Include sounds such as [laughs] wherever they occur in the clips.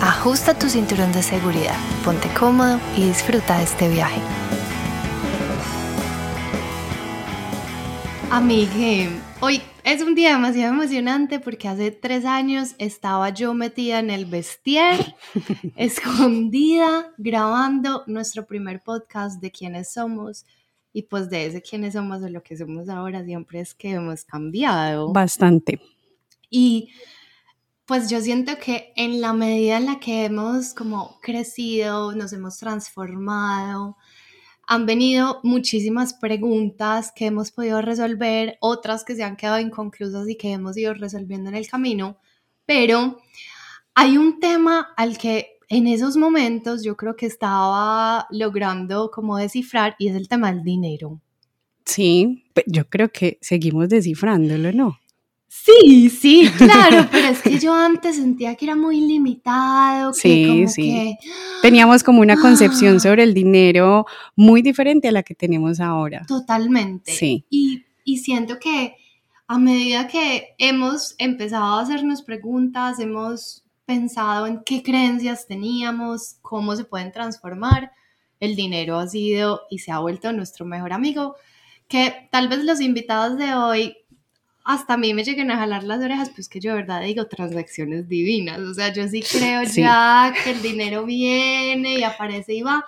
ajusta tu cinturón de seguridad, ponte cómodo y disfruta de este viaje. Amigue, hoy es un día demasiado emocionante porque hace tres años estaba yo metida en el vestier, [laughs] escondida, grabando nuestro primer podcast de quiénes somos. Y pues de ese quiénes somos de lo que somos ahora siempre es que hemos cambiado. Bastante. Y pues yo siento que en la medida en la que hemos como crecido, nos hemos transformado, han venido muchísimas preguntas que hemos podido resolver, otras que se han quedado inconclusas y que hemos ido resolviendo en el camino, pero hay un tema al que en esos momentos yo creo que estaba logrando como descifrar y es el tema del dinero. Sí, yo creo que seguimos descifrándolo, ¿no? Sí, sí, [laughs] claro, pero es que [laughs] yo antes sentía que era muy limitado. sí, sí. Teníamos como una concepción ¡ah! [gasps] sobre el dinero muy diferente a la que tenemos ahora. Totalmente. Sí. Y, y siento que a medida que hemos empezado a hacernos preguntas, hemos pensado en qué creencias teníamos, cómo se pueden transformar, el dinero ha sido y se ha vuelto nuestro mejor amigo, que tal vez los invitados de hoy hasta a mí me lleguen a jalar las orejas, pues que yo de verdad digo transacciones divinas, o sea, yo sí creo ya que el dinero viene y aparece y va,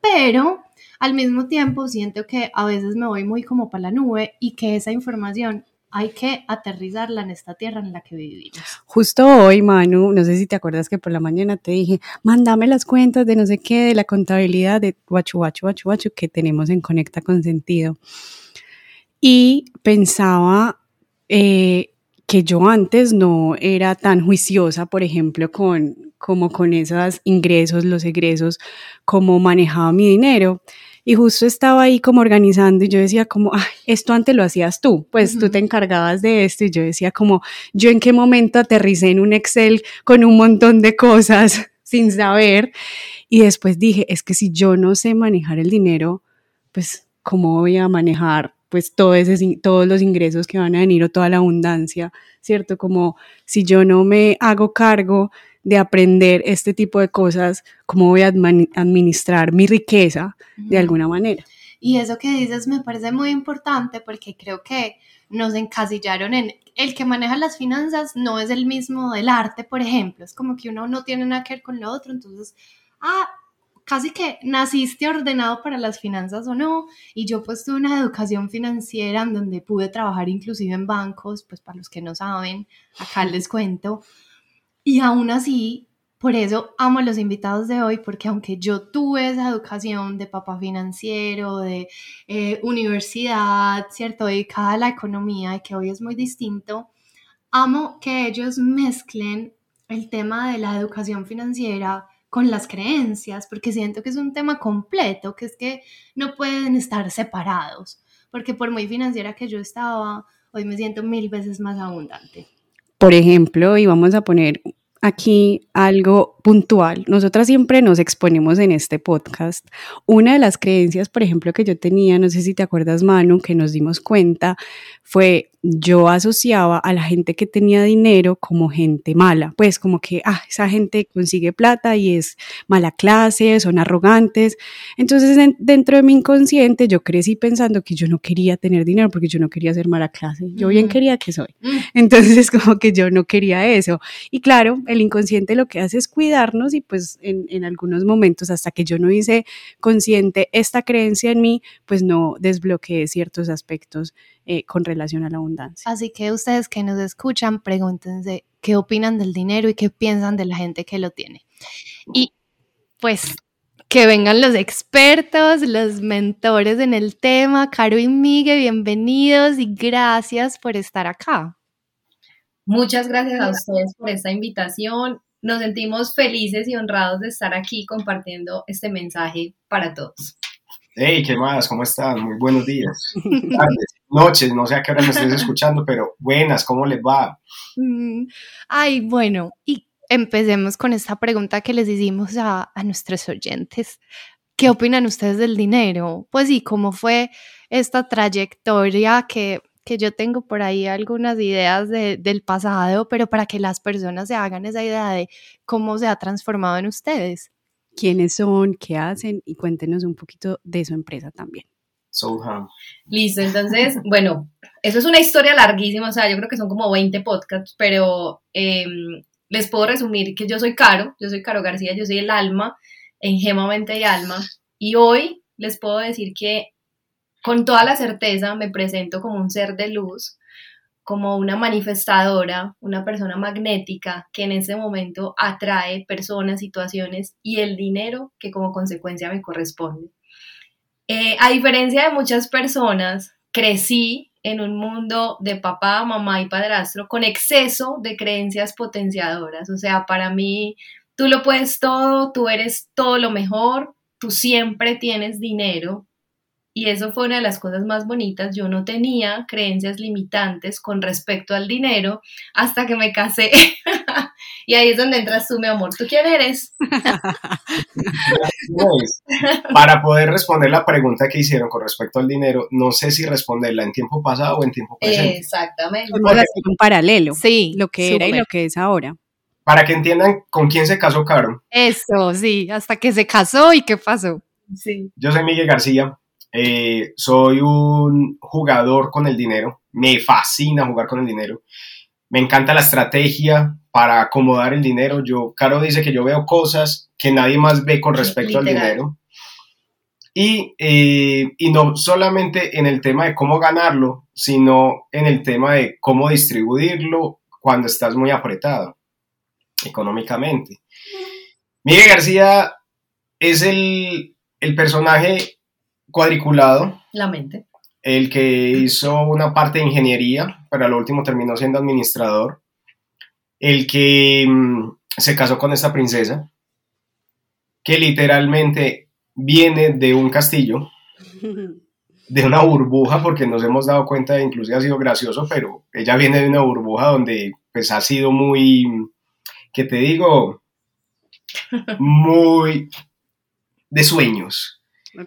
pero al mismo tiempo siento que a veces me voy muy como para la nube y que esa información hay que aterrizarla en esta tierra en la que vivimos. Justo hoy, Manu, no sé si te acuerdas que por la mañana te dije, mándame las cuentas de no sé qué, de la contabilidad de guachu, guachu, guachu, guachu que tenemos en Conecta con Sentido. Y pensaba eh, que yo antes no era tan juiciosa, por ejemplo, con como con esos ingresos, los egresos, cómo manejaba mi dinero. Y justo estaba ahí como organizando y yo decía como, esto antes lo hacías tú, pues tú te encargabas de esto y yo decía como, yo en qué momento aterricé en un Excel con un montón de cosas [laughs] sin saber. Y después dije, es que si yo no sé manejar el dinero, pues ¿cómo voy a manejar pues todo ese, todos los ingresos que van a venir o toda la abundancia, ¿cierto? Como si yo no me hago cargo de aprender este tipo de cosas, ¿cómo voy a administrar mi riqueza de alguna manera? Y eso que dices me parece muy importante porque creo que nos encasillaron en el que maneja las finanzas no es el mismo del arte, por ejemplo, es como que uno no tiene nada que ver con lo otro, entonces, ah, casi que naciste ordenado para las finanzas o no, y yo pues tuve una educación financiera en donde pude trabajar inclusive en bancos, pues para los que no saben, acá les [laughs] cuento, y aún así, por eso amo a los invitados de hoy, porque aunque yo tuve esa educación de papá financiero, de eh, universidad, ¿cierto? Dedicada a la economía y que hoy es muy distinto, amo que ellos mezclen el tema de la educación financiera con las creencias, porque siento que es un tema completo, que es que no pueden estar separados, porque por muy financiera que yo estaba, hoy me siento mil veces más abundante. Por ejemplo, y vamos a poner aquí algo puntual. Nosotras siempre nos exponemos en este podcast. Una de las creencias, por ejemplo, que yo tenía, no sé si te acuerdas, Manu, que nos dimos cuenta, fue yo asociaba a la gente que tenía dinero como gente mala, pues como que, ah, esa gente consigue plata y es mala clase, son arrogantes. Entonces, dentro de mi inconsciente, yo crecí pensando que yo no quería tener dinero porque yo no quería ser mala clase. Yo bien quería que soy. Mm. Entonces, [laughs] como que yo no quería eso. Y claro, el inconsciente lo que hace es cuidarnos y pues en, en algunos momentos, hasta que yo no hice consciente esta creencia en mí, pues no desbloqueé ciertos aspectos eh, con relación a la abundancia. Así que ustedes que nos escuchan, pregúntense qué opinan del dinero y qué piensan de la gente que lo tiene. Y pues que vengan los expertos, los mentores en el tema. Caro y Miguel, bienvenidos y gracias por estar acá. Muchas gracias a ustedes por esta invitación. nos sentimos felices y honrados de estar aquí compartiendo este mensaje para todos. Hey, ¿qué más? ¿Cómo están? Muy buenos días, [laughs] tardes, noches, no sé a qué hora me estés [laughs] escuchando, pero buenas, ¿cómo les va? Mm, ay, bueno, y empecemos con esta pregunta que les hicimos a, a nuestros oyentes. ¿Qué opinan ustedes del dinero? Pues sí, ¿cómo fue esta trayectoria que, que yo tengo por ahí algunas ideas de, del pasado, pero para que las personas se hagan esa idea de cómo se ha transformado en ustedes? quiénes son, qué hacen y cuéntenos un poquito de su empresa también. Soulham. Listo, entonces, [laughs] bueno, eso es una historia larguísima, o sea, yo creo que son como 20 podcasts, pero eh, les puedo resumir que yo soy Caro, yo soy Caro García, yo soy el alma en Gema Mente y Alma, y hoy les puedo decir que con toda la certeza me presento como un ser de luz, como una manifestadora, una persona magnética que en ese momento atrae personas, situaciones y el dinero que como consecuencia me corresponde. Eh, a diferencia de muchas personas, crecí en un mundo de papá, mamá y padrastro con exceso de creencias potenciadoras. O sea, para mí, tú lo puedes todo, tú eres todo lo mejor, tú siempre tienes dinero, y eso fue una de las cosas más bonitas. Yo no tenía creencias limitantes con respecto al dinero hasta que me casé. [laughs] [laughs] y ahí es donde entras tú, mi amor. ¿Tú quién eres? [laughs] Para poder responder la pregunta que hicieron con respecto al dinero, no sé si responderla en tiempo pasado o en tiempo presente. Exactamente. Vamos a hacer un paralelo. Sí, Lo que era y lo que es ahora. Para que entiendan con quién se casó Caro. Eso, sí, hasta que se casó y qué pasó. Sí. Yo soy Miguel García, eh, soy un jugador con el dinero, me fascina jugar con el dinero, me encanta la estrategia para acomodar el dinero. Yo, Caro dice que yo veo cosas que nadie más ve con respecto al Literal. dinero. Y, eh, y no solamente en el tema de cómo ganarlo, sino en el tema de cómo distribuirlo cuando estás muy apretado económicamente. Miguel García es el, el personaje cuadriculado, La mente. el que hizo una parte de ingeniería, pero al último terminó siendo administrador, el que mm, se casó con esta princesa, que literalmente viene de un castillo, de una burbuja, porque nos hemos dado cuenta, inclusive ha sido gracioso, pero ella viene de una burbuja donde pues ha sido muy, que te digo, muy de sueños, Ok.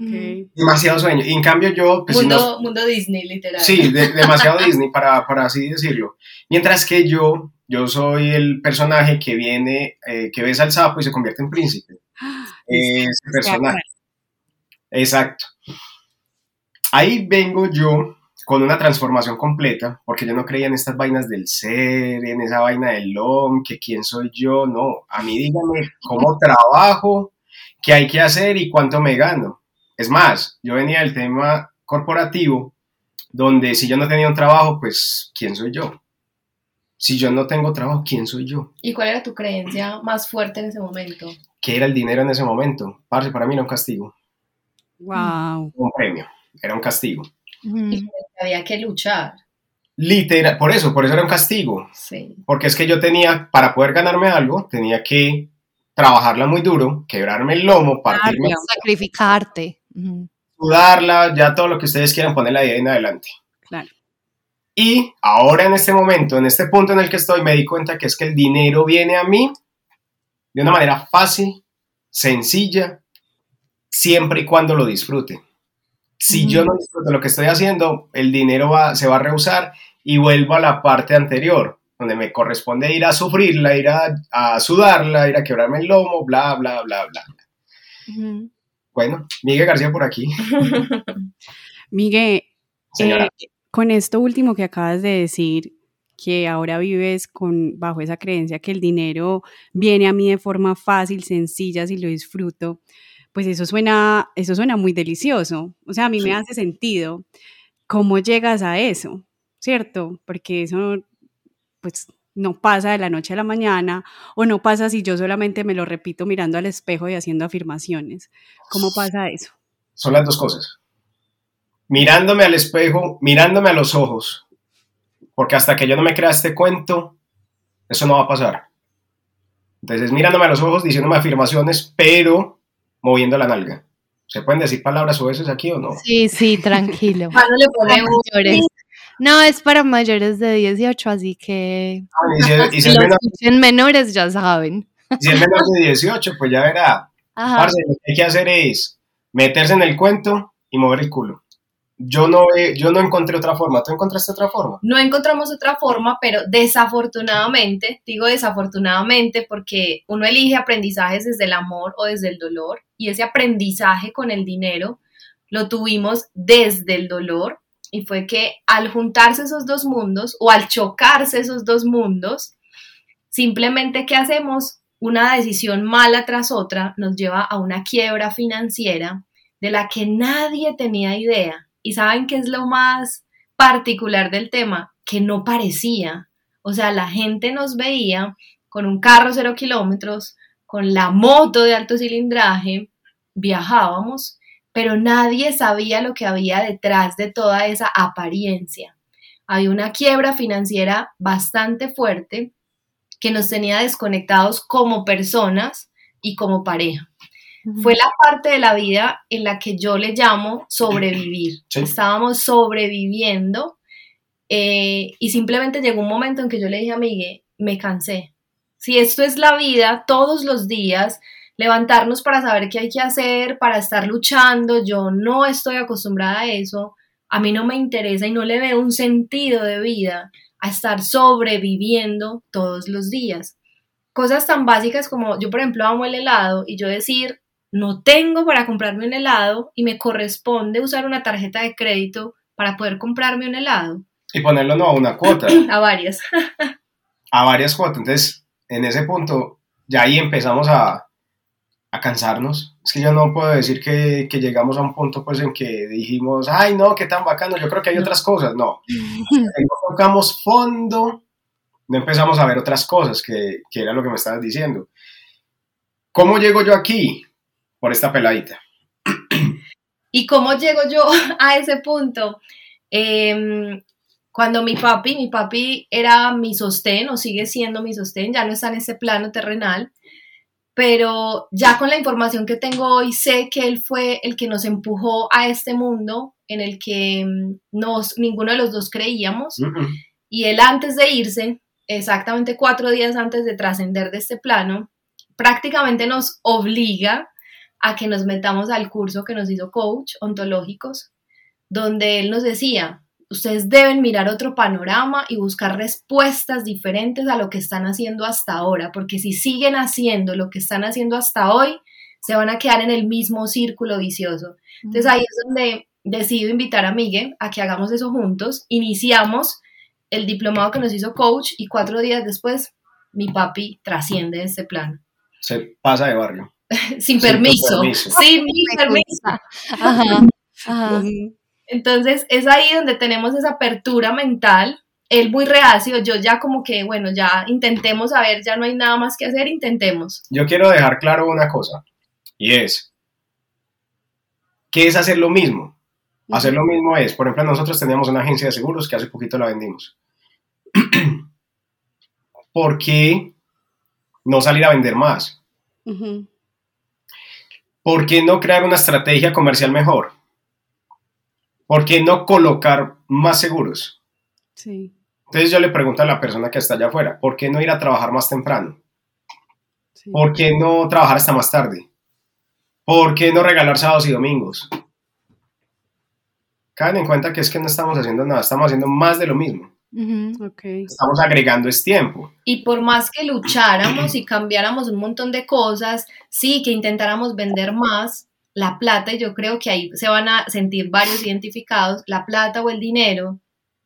demasiado sueño. Y en cambio yo, pues si no- mundo, mundo Disney, literal. Sí, de- demasiado Disney, para, para así decirlo. Mientras que yo, yo soy el personaje que viene, eh, que besa al sapo y se convierte en príncipe. [gasps] Ese personaje. Exacto. Ahí vengo yo con una transformación completa, porque yo no creía en estas vainas del ser, en esa vaina del LOM, que quién soy yo, no. A mí dígame cómo [laughs] trabajo, qué hay que hacer y cuánto me gano. Es más, yo venía del tema corporativo, donde si yo no tenía un trabajo, pues, ¿quién soy yo? Si yo no tengo trabajo, ¿quién soy yo? ¿Y cuál era tu creencia más fuerte en ese momento? ¿Qué era el dinero en ese momento? Parce, para mí era un castigo, Wow. un premio, era un castigo. Y había que luchar. Literal, por eso, por eso era un castigo. Sí. Porque es que yo tenía, para poder ganarme algo, tenía que trabajarla muy duro, quebrarme el lomo, partirme. Sacrificarte. Sudarla, ya todo lo que ustedes quieran ponerla ahí en adelante. Y ahora en este momento, en este punto en el que estoy, me di cuenta que es que el dinero viene a mí de una manera fácil, sencilla, siempre y cuando lo disfrute. Si yo no disfruto lo que estoy haciendo, el dinero va, se va a rehusar y vuelvo a la parte anterior, donde me corresponde ir a sufrirla, ir a, a sudarla, ir a quebrarme el lomo, bla, bla, bla, bla. Bueno, Miguel García por aquí, [laughs] Miguel, señora. eh, con esto último que acabas de decir, que ahora vives con, bajo esa creencia que el dinero viene a mí de forma fácil, sencilla, si lo disfruto, pues eso suena, eso suena muy delicioso. O sea, a mí me hace sentido. ¿Cómo llegas a eso? ¿Cierto? Porque eso, pues, no pasa de la noche a la mañana o no pasa si yo solamente me lo repito mirando al espejo y haciendo afirmaciones. ¿Cómo pasa eso? son las dos cosas. Mirándome al espejo, mirándome a los ojos, porque hasta que yo no me crea este cuento, eso no va a pasar. Entonces, mirándome a los ojos, diciéndome afirmaciones, pero moviendo la nalga. ¿Se pueden decir palabras o veces aquí o no? Sí, sí, tranquilo. [laughs] Cuando le pone mayores. No, es para mayores de 18, así que Ah, y si, y si [laughs] los menor, menores ya saben. si es menor de 18, pues ya verá. Ajá. Parce, lo que hay que hacer es meterse en el cuento y mover el culo. Yo no, yo no encontré otra forma. ¿Tú encontraste otra forma? No encontramos otra forma, pero desafortunadamente, digo desafortunadamente porque uno elige aprendizajes desde el amor o desde el dolor y ese aprendizaje con el dinero lo tuvimos desde el dolor y fue que al juntarse esos dos mundos o al chocarse esos dos mundos, simplemente ¿qué hacemos? Una decisión mala tras otra nos lleva a una quiebra financiera de la que nadie tenía idea. ¿Y saben qué es lo más particular del tema? Que no parecía. O sea, la gente nos veía con un carro cero kilómetros, con la moto de alto cilindraje, viajábamos, pero nadie sabía lo que había detrás de toda esa apariencia. Había una quiebra financiera bastante fuerte que nos tenía desconectados como personas y como pareja. Fue la parte de la vida en la que yo le llamo sobrevivir. Sí. Estábamos sobreviviendo eh, y simplemente llegó un momento en que yo le dije a Miguel, me cansé. Si esto es la vida, todos los días, levantarnos para saber qué hay que hacer, para estar luchando, yo no estoy acostumbrada a eso, a mí no me interesa y no le veo un sentido de vida a estar sobreviviendo todos los días. Cosas tan básicas como yo, por ejemplo, amo el helado y yo decir, no tengo para comprarme un helado y me corresponde usar una tarjeta de crédito para poder comprarme un helado. Y ponerlo no a una cuota, [clears throat] A varias. [laughs] a varias cuotas. Entonces, en ese punto, ya ahí empezamos a, a cansarnos. Es que yo no puedo decir que, que llegamos a un punto pues en que dijimos, ay no, qué tan bacano, yo creo que hay otras cosas. No, [laughs] no tocamos fondo, no empezamos a ver otras cosas, que, que era lo que me estabas diciendo. ¿Cómo llego yo aquí? Por esta peladita. [clears throat] ¿Y cómo llego yo [laughs] a ese punto? Em, cuando mi papi, mi papi era mi sostén o sigue siendo mi sostén, ya no está en ese plano terrenal, pero ya con la información que tengo hoy sé que él fue el que nos empujó a este mundo en el que mm, nos, ninguno de los dos creíamos Mm, mm. y él antes de irse, exactamente cuatro días antes de trascender de este plano, prácticamente nos obliga a que nos metamos al curso que nos hizo coach ontológicos, donde él nos decía, ustedes deben mirar otro panorama y buscar respuestas diferentes a lo que están haciendo hasta ahora, porque si siguen haciendo lo que están haciendo hasta hoy, se van a quedar en el mismo círculo vicioso. Entonces ahí es donde decido invitar a Miguel a que hagamos eso juntos. Iniciamos el diplomado que nos hizo coach y cuatro días después mi papi trasciende este plano. Se pasa de barrio. [laughs] Sin Sin permiso. permiso. Sin mi permiso. [laughs] Ajá. Entonces es ahí donde tenemos esa apertura mental. Él muy reacio, yo ya como que, bueno, ya intentemos a ver, ya no hay nada más que hacer, intentemos. Yo quiero dejar claro una cosa, y es, ¿qué es hacer lo mismo? Hacer lo mismo es, por ejemplo, nosotros teníamos una agencia de seguros que hace poquito la vendimos. [clears throat] ¿Por qué no salir a vender más? Ujú. ¿Por qué no crear una estrategia comercial mejor? ¿Por qué no colocar más seguros? Sí, Entonces yo le pregunto a la persona que está allá afuera, ¿por qué no ir a trabajar más temprano? sí. ¿Por qué no trabajar hasta más tarde? ¿Por qué no regalar sábados y domingos? Caen en cuenta que es que no estamos haciendo nada, estamos haciendo más de lo mismo. Ujú. Ok. Estamos agregando es tiempo. Y por más que lucháramos y cambiáramos un montón de cosas, sí, que intentáramos vender más, la plata, y yo creo que ahí se van a sentir varios identificados, la plata o el dinero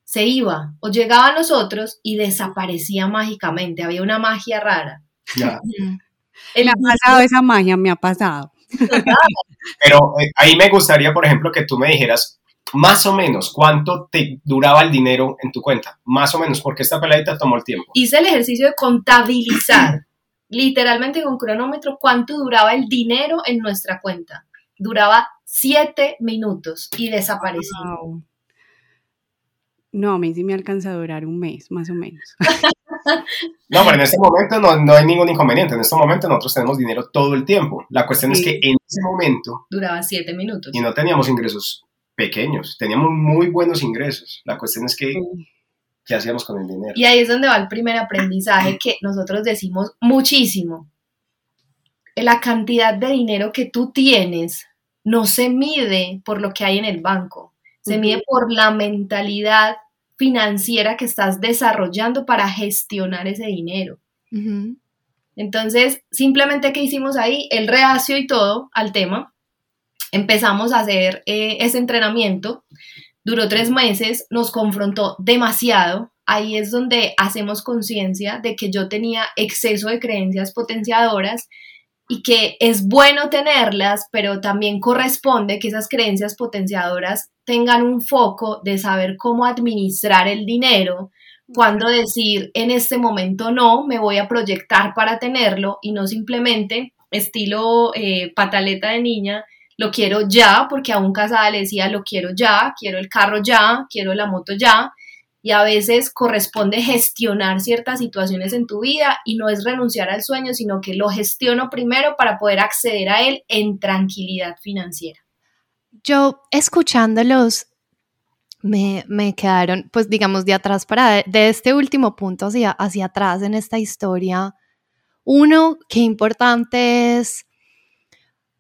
se iba o llegaba a nosotros y desaparecía mágicamente, había una magia rara. Ya. [laughs] Me ha pasado esa magia, me ha pasado. Pero eh, ahí me gustaría, por ejemplo, que tú me dijeras más o menos cuánto te duraba el dinero en tu cuenta. Más o menos, porque esta peladita tomó el tiempo. hice el ejercicio de contabilizar, [clears throat] literalmente con cronómetro, cuánto duraba el dinero en nuestra cuenta. Duraba siete minutos y desaparecía. Wow. No, a mí sí me alcanza a durar un mes, más o menos. [laughs] no, pero en este momento no, no, hay ningún inconveniente. En este momento nosotros tenemos dinero todo el tiempo. La cuestión es que en ese momento... Duraba siete minutos. Y no teníamos ingresos pequeños, teníamos muy buenos ingresos. La cuestión es que... ¿Qué hacíamos con el dinero? Y ahí es donde va el primer aprendizaje que nosotros decimos muchísimo. La cantidad de dinero que tú tienes no se mide por lo que hay en el banco, se mide por la mentalidad financiera que estás desarrollando para gestionar ese dinero. Entonces, simplemente que hicimos ahí, el reacio y todo al tema, empezamos a hacer eh, ese entrenamiento, duró tres meses, nos confrontó demasiado, ahí es donde hacemos conciencia de que yo tenía exceso de creencias potenciadoras y que es bueno tenerlas, pero también corresponde que esas creencias potenciadoras tengan un foco de saber cómo administrar el dinero, cuando decir en este momento no, me voy a proyectar para tenerlo y no simplemente estilo eh, pataleta de niña, lo quiero ya, porque a un casada le decía lo quiero ya, quiero el carro ya, quiero la moto ya, y a veces corresponde gestionar ciertas situaciones en tu vida y no es renunciar al sueño, sino que lo gestiono primero para poder acceder a él en tranquilidad financiera. Yo escuchándolos me, me quedaron, pues digamos, de atrás para, de este último punto hacia, hacia atrás en esta historia. Uno, qué importante es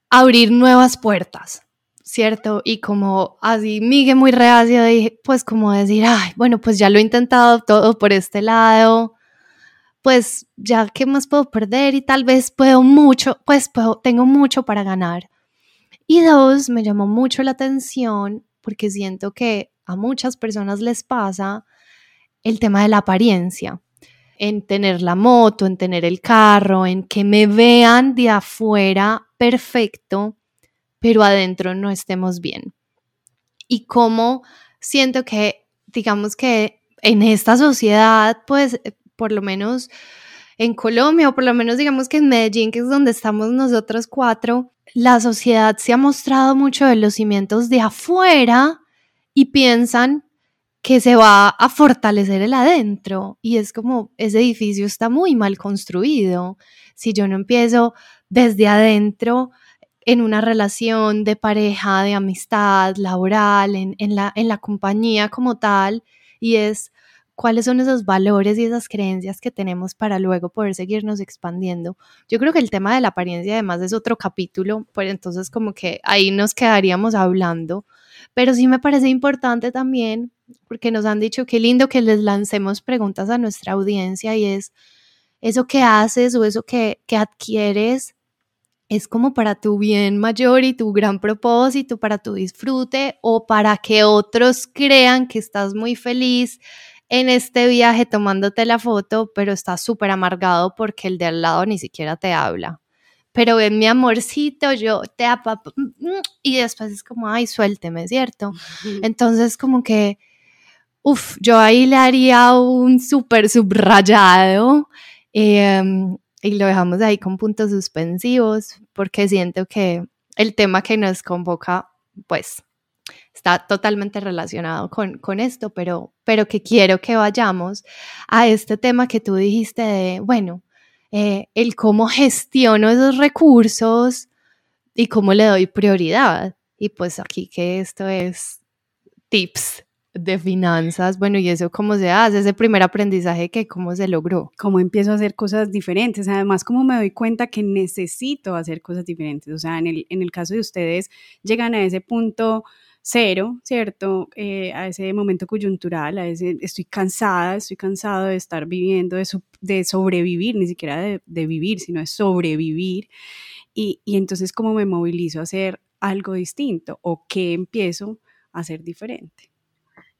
abrir nuevas puertas. ¿cierto? Y como así Miguel muy reacio, dije, pues como decir, ay, bueno, pues ya lo he intentado todo por este lado, pues ya, ¿qué más puedo perder? Y tal vez puedo mucho, pues puedo, tengo mucho para ganar. Y dos, me llamó mucho la atención porque siento que a muchas personas les pasa el tema de la apariencia, en tener la moto, en tener el carro, en que me vean de afuera perfecto pero adentro no estemos bien. Y cómo siento que, digamos que en esta sociedad, pues por lo menos en Colombia o por lo menos digamos que en Medellín, que es donde estamos nosotros cuatro, la sociedad se ha mostrado mucho de los cimientos de afuera y piensan que se va a fortalecer el adentro y es como ese edificio está muy mal construido. Si yo no empiezo desde adentro en una relación de pareja, de amistad, laboral, en, la, en la compañía como tal, y es cuáles son esos valores y esas creencias que tenemos para luego poder seguirnos expandiendo. Yo creo que el tema de la apariencia además es otro capítulo, pues entonces como que ahí nos quedaríamos hablando, pero sí me parece importante también, porque nos han dicho qué lindo que les lancemos preguntas a nuestra audiencia y es eso que haces o eso que, que adquieres es como para tu bien mayor y tu gran propósito, para tu disfrute o para que otros crean que estás muy feliz en este viaje tomándote la foto, pero estás súper amargado porque el de al lado ni siquiera te habla. Pero ven mi amorcito, yo te apapo, y después es como, ay, suélteme, ¿cierto? Entonces como que, uff, yo ahí le haría un súper subrayado. Eh, y lo dejamos ahí con puntos suspensivos porque siento que el tema que nos convoca, pues, está totalmente relacionado con, con esto, pero, pero que quiero que vayamos a este tema que tú dijiste de, bueno, eh, el cómo gestiono esos recursos y cómo le doy prioridad. Y pues aquí que esto es tips de finanzas, bueno, y eso cómo se hace, ese primer aprendizaje que cómo se logró. Cómo empiezo a hacer cosas diferentes, además cómo me doy cuenta que necesito hacer cosas diferentes, o sea, en el, en el caso de ustedes llegan a ese punto cero, ¿cierto? Eh, a ese momento coyuntural, a ese, estoy cansada, estoy cansado de estar viviendo, de, sobrevivir, ni siquiera de, de, vivir, sino de sobrevivir, y, y entonces cómo me movilizo a hacer algo distinto o qué empiezo a hacer diferente.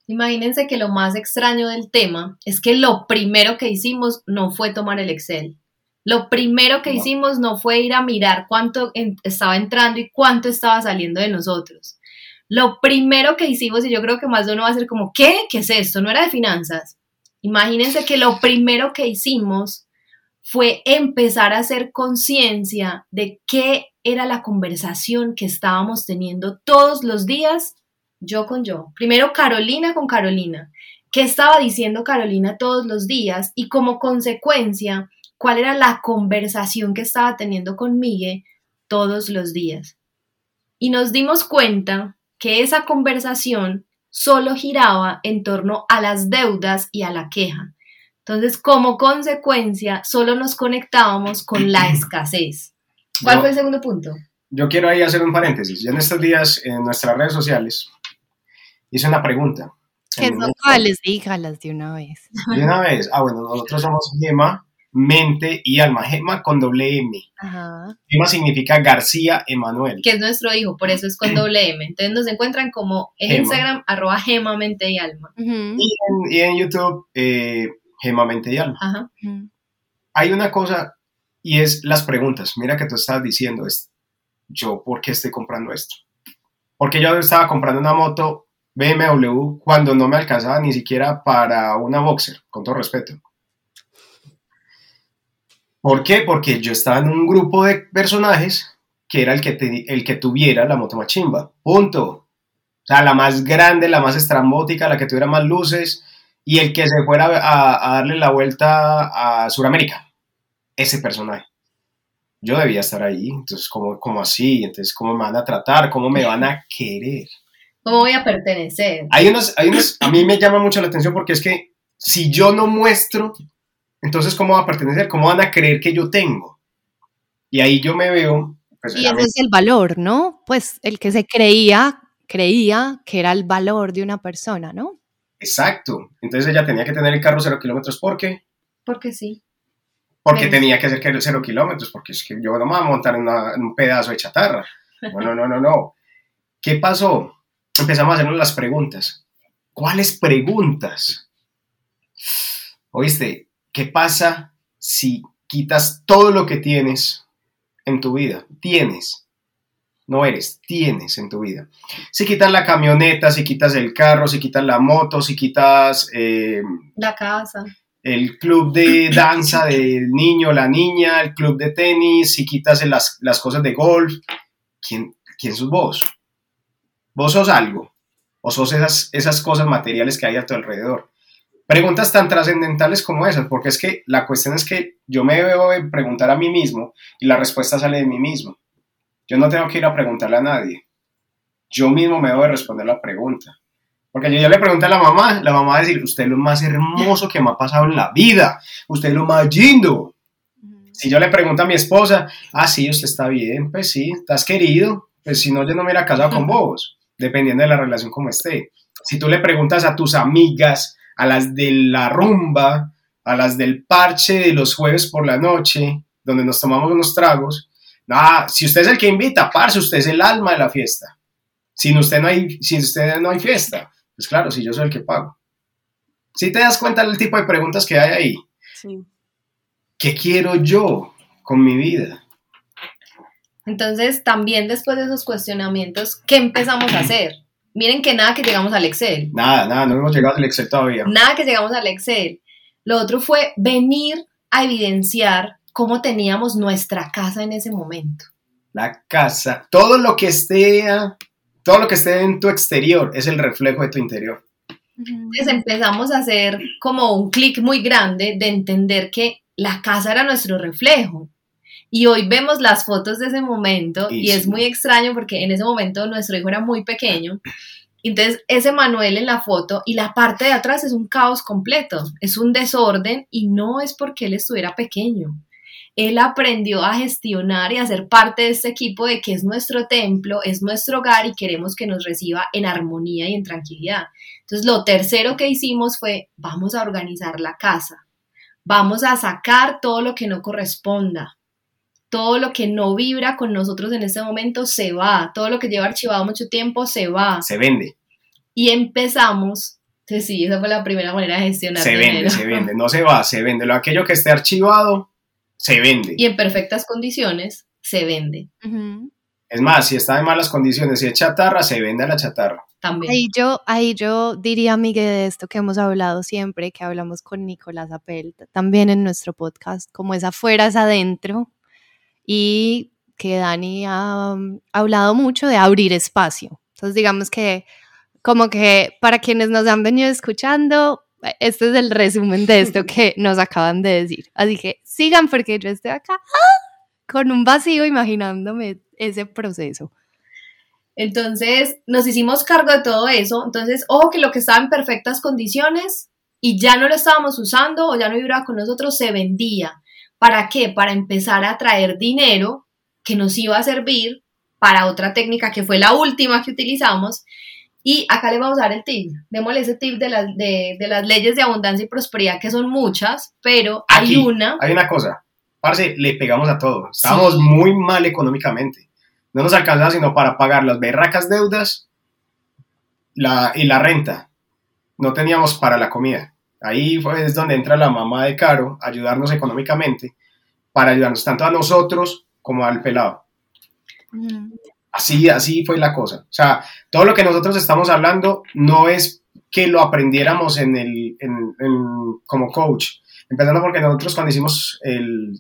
Imagínense que lo más extraño del tema es que lo primero que hicimos no fue tomar el Excel. Lo primero que hicimos no fue ir a mirar cuánto estaba entrando y cuánto estaba saliendo de nosotros. Lo primero que hicimos, y yo creo que más de uno va a ser como, ¿qué? ¿Qué es esto? No era de finanzas. Imagínense que lo primero que hicimos fue empezar a hacer conciencia de qué era la conversación que estábamos teniendo todos los días yo con yo. Primero Carolina con Carolina. qué estaba diciendo Carolina todos los días y como consecuencia, cuál era la conversación que estaba teniendo con Miguel todos los días. Y nos dimos cuenta que esa conversación solo giraba en torno a las deudas y a la queja. Entonces, como consecuencia, solo nos conectábamos con la [clears throat] escasez. ¿Cuál fue el segundo punto? Yo quiero ahí hacer un paréntesis. Yo en estos días en nuestras redes sociales hice una pregunta. ¿Qué son cuáles? Dígalas de una vez. De una vez. Ah, bueno, nosotros [laughs] somos Gema, Mente y Alma. Gema con doble M. Ajá. Gema significa García Emanuel. Que es nuestro hijo, por eso es con doble M. Entonces nos encuentran como en Instagram, arroba Gema, Mente y Alma. y, en, YouTube, eh, Gema, Mente y Alma. Ajá. Hay una cosa y es las preguntas. Mira que tú estás diciendo, es, yo, ¿por qué estoy comprando esto? Porque yo estaba comprando una moto BMW cuando no me alcanzaba ni siquiera para una boxer, con todo respeto. ¿Por qué? Porque yo estaba en un grupo de personajes que era el que, el que tuviera la moto machimba. Punto. O sea, la más grande, la más estrambótica, la que tuviera más luces y el que se fuera a, a darle la vuelta a Sudamérica ese personaje. Yo debía estar ahí, entonces, ¿cómo, cómo así? Entonces, ¿cómo me van a tratar? ¿Cómo me van a querer? ¿Cómo voy a pertenecer? Hay unos, hay unos, a mí me llama mucho la atención porque es que si yo no muestro, entonces, ¿cómo va a pertenecer? ¿Cómo van a creer que yo tengo? Y ahí yo me veo... Pues, y ese es el valor, ¿no? Pues el que se creía, creía que era el valor de una persona, ¿no? Exacto. Entonces ella tenía que tener el carro cero kilómetros. ¿Por qué? Porque sí. Porque tenía que hacer cero kilómetros, porque es que yo no me voy a montar en, un pedazo de chatarra. No, no, no, no, no. ¿Qué pasó? Empezamos a hacernos las preguntas. ¿Cuáles preguntas? Oíste, ¿qué pasa si quitas todo lo que tienes en tu vida? Tienes. No eres, tienes en tu vida. Si quitas la camioneta, si quitas el carro, si quitas la moto, si quitas... Eh, la casa el club de danza del niño, la niña, el club de tenis, si quitas las, las cosas de golf, ¿quién, ¿quién sos vos? ¿Vos sos algo? ¿O sos esas, esas cosas materiales que hay a tu alrededor? Preguntas tan trascendentales como esas, porque es que la cuestión es que yo me debo preguntar a mí mismo y la respuesta sale de mí mismo. Yo no tengo que ir a preguntarle a nadie. Yo mismo me debo de responder la pregunta. Porque yo ya le pregunté a la mamá, la mamá va a decir, usted es lo más hermoso que me ha pasado en la vida, usted es lo más lindo. Si yo le pregunto a mi esposa, ah, sí, usted está bien, pues sí, estás querido, pues si no, yo no me hubiera casado con [laughs] vos, dependiendo de la relación como esté. Si tú le preguntas a tus amigas, a las de la rumba, a las del parche de los jueves por la noche, donde nos tomamos unos tragos, nada, si usted es el que invita, parce, usted es el alma de la fiesta. Sin usted no hay, sin usted no hay fiesta. Pues claro, si yo soy el que pago. Si te das cuenta del tipo de preguntas que hay ahí. Sí. ¿Qué quiero yo con mi vida? Entonces, también después de esos cuestionamientos, ¿qué empezamos a hacer? Miren que nada que llegamos al Excel. Nada, nada, no hemos llegado al Excel todavía. Nada que llegamos al Excel. Lo otro fue venir a evidenciar cómo teníamos nuestra casa en ese momento. La casa, todo lo que esté todo lo que esté en tu exterior es el reflejo de tu interior. Entonces empezamos a hacer como un clic muy grande de entender que la casa era nuestro reflejo. Y hoy vemos las fotos de ese momento y, es muy extraño porque en ese momento nuestro hijo era muy pequeño. Entonces ese Manuel en la foto y la parte de atrás es un caos completo, es un desorden y no es porque él estuviera pequeño, él aprendió a gestionar y a ser parte de este equipo de que es nuestro templo, es nuestro hogar y queremos que nos reciba en armonía y en tranquilidad. Entonces, lo tercero que hicimos fue, vamos a organizar la casa, vamos a sacar todo lo que no corresponda, todo lo que no vibra con nosotros en este momento se va, todo lo que lleva archivado mucho tiempo se va. Se vende. Y empezamos Sí, esa fue la primera manera de gestionar. Se vende, se vende, [laughs] no se va, se vende. Lo aquello que esté archivado, se vende. Y en perfectas condiciones, se vende. Es más, si está en malas condiciones, si es chatarra, se vende a la chatarra. También. Ahí yo, ahí yo diría, Miguel, de esto que hemos hablado siempre, que hablamos con Nicolás Apel, también en nuestro podcast, como es afuera, es adentro, y que Dani ha, ha hablado mucho de abrir espacio. Entonces, digamos que como que para quienes nos han venido escuchando, este es el resumen de esto [laughs] que nos acaban de decir. Así que sigan porque yo estoy acá ¡ah! con un vacío imaginándome ese proceso. Entonces nos hicimos cargo de todo eso. Entonces, ojo que lo que estaba en perfectas condiciones y ya no lo estábamos usando o ya no vibraba con nosotros, se vendía. ¿Para qué? Para empezar a traer dinero que nos iba a servir para otra técnica que fue la última que utilizamos. Y acá le vamos a dar el tip. Démosle ese tip de, las de, las leyes de abundancia y prosperidad, que son muchas, pero hay una. Hay una cosa. Parce, le pegamos a todo. Estábamos muy mal económicamente. No nos alcanzaba sino para pagar las berracas deudas la, y la renta. No teníamos para la comida. Ahí es donde entra la mamá de Caro a ayudarnos económicamente para ayudarnos tanto a nosotros como al pelado. Así, así fue la cosa. O sea, todo lo que nosotros estamos hablando no es que lo aprendiéramos en el, como coach. Empezando porque nosotros cuando hicimos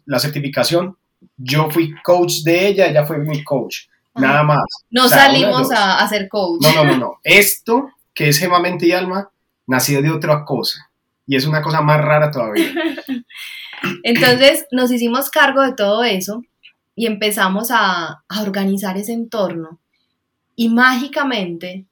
la certificación, yo fui coach de ella, ella fue mi coach. Nada más. No salimos a hacer coach. No, no, no, no. Esto, que es Gema Mente y Alma, nació de otra cosa. Y es una cosa más rara todavía. [laughs] Entonces nos hicimos cargo de todo eso y empezamos a, organizar ese entorno. Y mágicamente,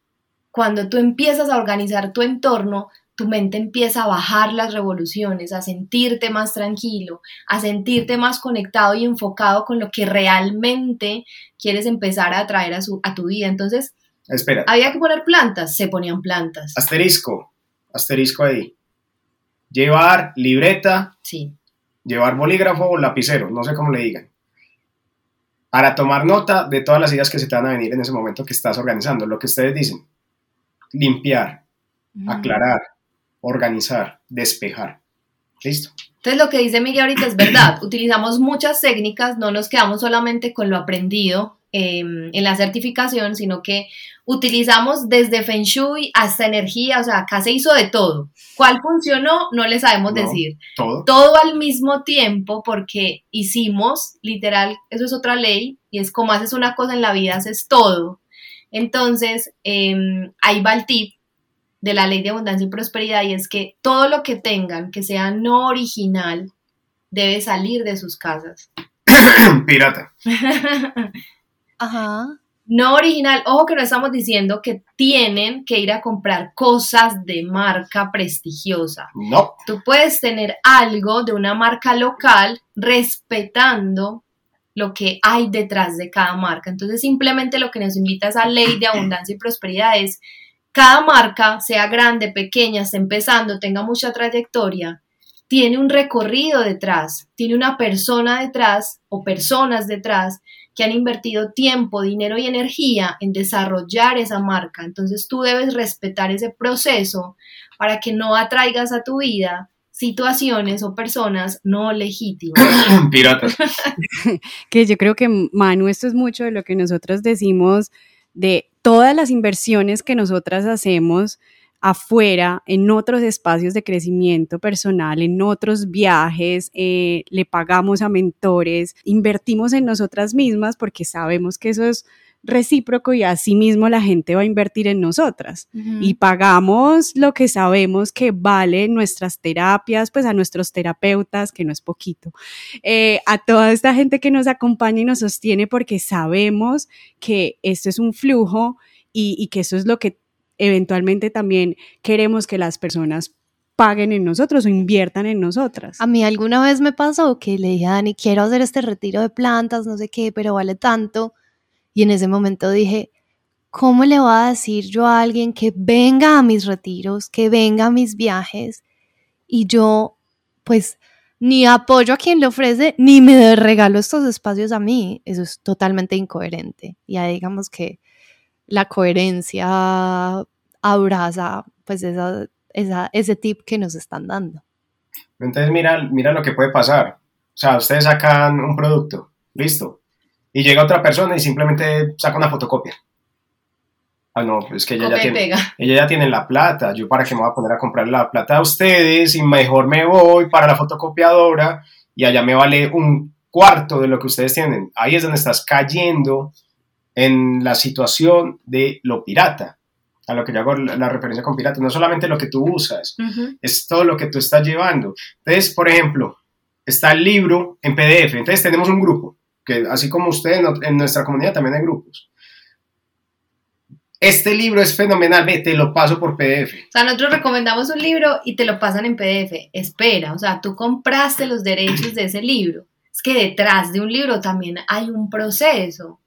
cuando tú empiezas a organizar tu entorno, tu mente empieza a bajar las revoluciones, a sentirte más tranquilo, a sentirte más conectado y enfocado con lo que realmente quieres empezar a atraer a, su, a tu vida. Entonces, Espera. había que poner plantas, se ponían plantas. Asterisco, asterisco ahí. Llevar libreta, sí. llevar bolígrafo o lapicero, no sé cómo le digan para tomar nota de todas las ideas que se te van a venir en ese momento que estás organizando. Lo que ustedes dicen, limpiar, mm. aclarar, organizar, despejar. ¿Listo? Entonces lo que dice Miguel ahorita es verdad. Utilizamos muchas técnicas, no nos quedamos solamente con lo aprendido em, en la certificación, sino que utilizamos desde Feng Shui hasta energía, o sea, acá se hizo de todo. ¿Cuál funcionó? No le sabemos decir. Todo. Todo al mismo tiempo porque hicimos, literal, eso es otra ley, y es como haces una cosa en la vida, haces todo. Entonces, eh, ahí va el tip de la ley de abundancia y prosperidad, y es que todo lo que tengan que sea no original debe salir de sus casas. [coughs] Pirata. [laughs] Ajá no original. Ojo que no estamos diciendo que tienen que ir a comprar cosas de marca prestigiosa. No. Tú puedes tener algo de una marca local respetando lo que hay detrás de cada marca. Entonces simplemente lo que nos invita a esa ley de abundancia y prosperidad es cada marca, sea grande, pequeña, esté empezando, tenga mucha trayectoria, tiene un recorrido detrás, tiene una persona detrás o personas detrás que han invertido tiempo, dinero y energía en desarrollar esa marca. Entonces tú debes respetar ese proceso para que no atraigas a tu vida situaciones o personas no legítimas. [coughs] Piratas. [laughs] que yo creo que, Manu, esto es mucho de lo que nosotros decimos de todas las inversiones que nosotras hacemos afuera, en otros espacios de crecimiento personal, en otros viajes, eh, le pagamos a mentores, invertimos en nosotras mismas porque sabemos que eso es recíproco y así mismo la gente va a invertir en nosotras. Y pagamos lo que sabemos que vale nuestras terapias, pues a nuestros terapeutas, que no es poquito, eh, a toda esta gente que nos acompaña y nos sostiene porque sabemos que esto es un flujo y, y que eso es lo que eventualmente también queremos que las personas paguen en nosotros o inviertan en nosotras. A mí alguna vez me pasó que le dije a Dani, quiero hacer este retiro de plantas, no sé qué, pero vale tanto. Y en ese momento dije, ¿cómo le voy a decir yo a alguien que venga a mis retiros, que venga a mis viajes? Y yo, pues, ni apoyo a quien le ofrece, ni me regalo estos espacios a mí. Eso es totalmente incoherente. Ya digamos que la coherencia abraza pues esa, ese tip que nos están dando. Entonces mira, mira lo que puede pasar. O sea, ustedes sacan un producto, listo, y llega otra persona y simplemente saca una fotocopia. Ah, no, es que ella ya, tiene, ella ya tiene la plata. Yo para qué me voy a poner a comprar la plata a ustedes y mejor me voy para la fotocopiadora y allá me vale un cuarto de lo que ustedes tienen. Ahí es donde estás cayendo en la situación de lo pirata. A lo que yo hago la, referencia con Pilates, no solamente lo que tú usas, es todo lo que tú estás llevando. Entonces, por ejemplo, está el libro en PDF, entonces tenemos un grupo, que así como usted en, nuestra comunidad también hay grupos. Este libro es fenomenal, ve, te lo paso por PDF. O sea, nosotros recomendamos un libro y te lo pasan en PDF. Espera, o sea, tú compraste los derechos de ese libro. Es que detrás de un libro también hay un proceso.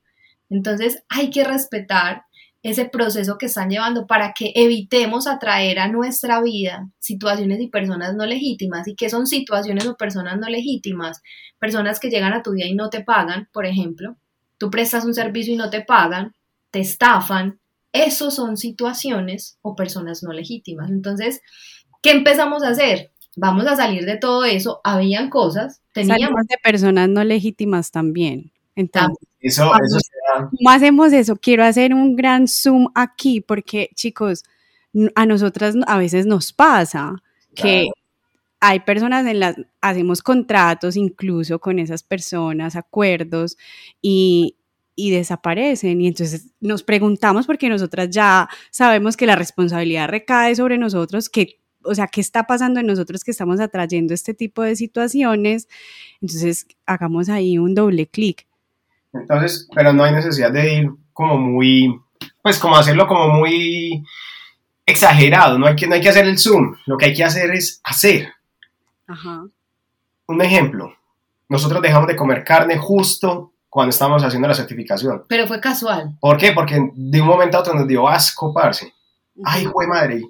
Entonces hay que respetar ese proceso que están llevando para que evitemos atraer a nuestra vida situaciones y personas no legítimas. ¿Y qué son situaciones o personas no legítimas? Personas que llegan a tu vida y no te pagan, por ejemplo. Tú prestas un servicio y no te pagan, te estafan. Esos son situaciones o personas no legítimas. Entonces, ¿qué empezamos a hacer? Vamos a salir de todo eso. Habían cosas, teníamos... de personas no legítimas también. Entonces, eso, eso ¿Cómo hacemos eso? Quiero hacer un gran zoom aquí porque, chicos, a nosotras a veces nos pasa que hay personas en las, hacemos contratos incluso con esas personas, acuerdos, y, y desaparecen. Y entonces nos preguntamos porque nosotras ya sabemos que la responsabilidad recae sobre nosotros, que o sea, ¿qué está pasando en nosotros que estamos atrayendo este tipo de situaciones? Entonces, hagamos ahí un doble clic. Entonces, pero no hay necesidad de ir como muy, pues como hacerlo como muy exagerado, no hay que, no hay que hacer el zoom, lo que hay que hacer es hacer. Ajá. Un ejemplo, nosotros dejamos de comer carne justo cuando estábamos haciendo la certificación. Pero fue casual. ¿Por qué? Porque de un momento a otro nos dio asco, parce. Ay, jue madre.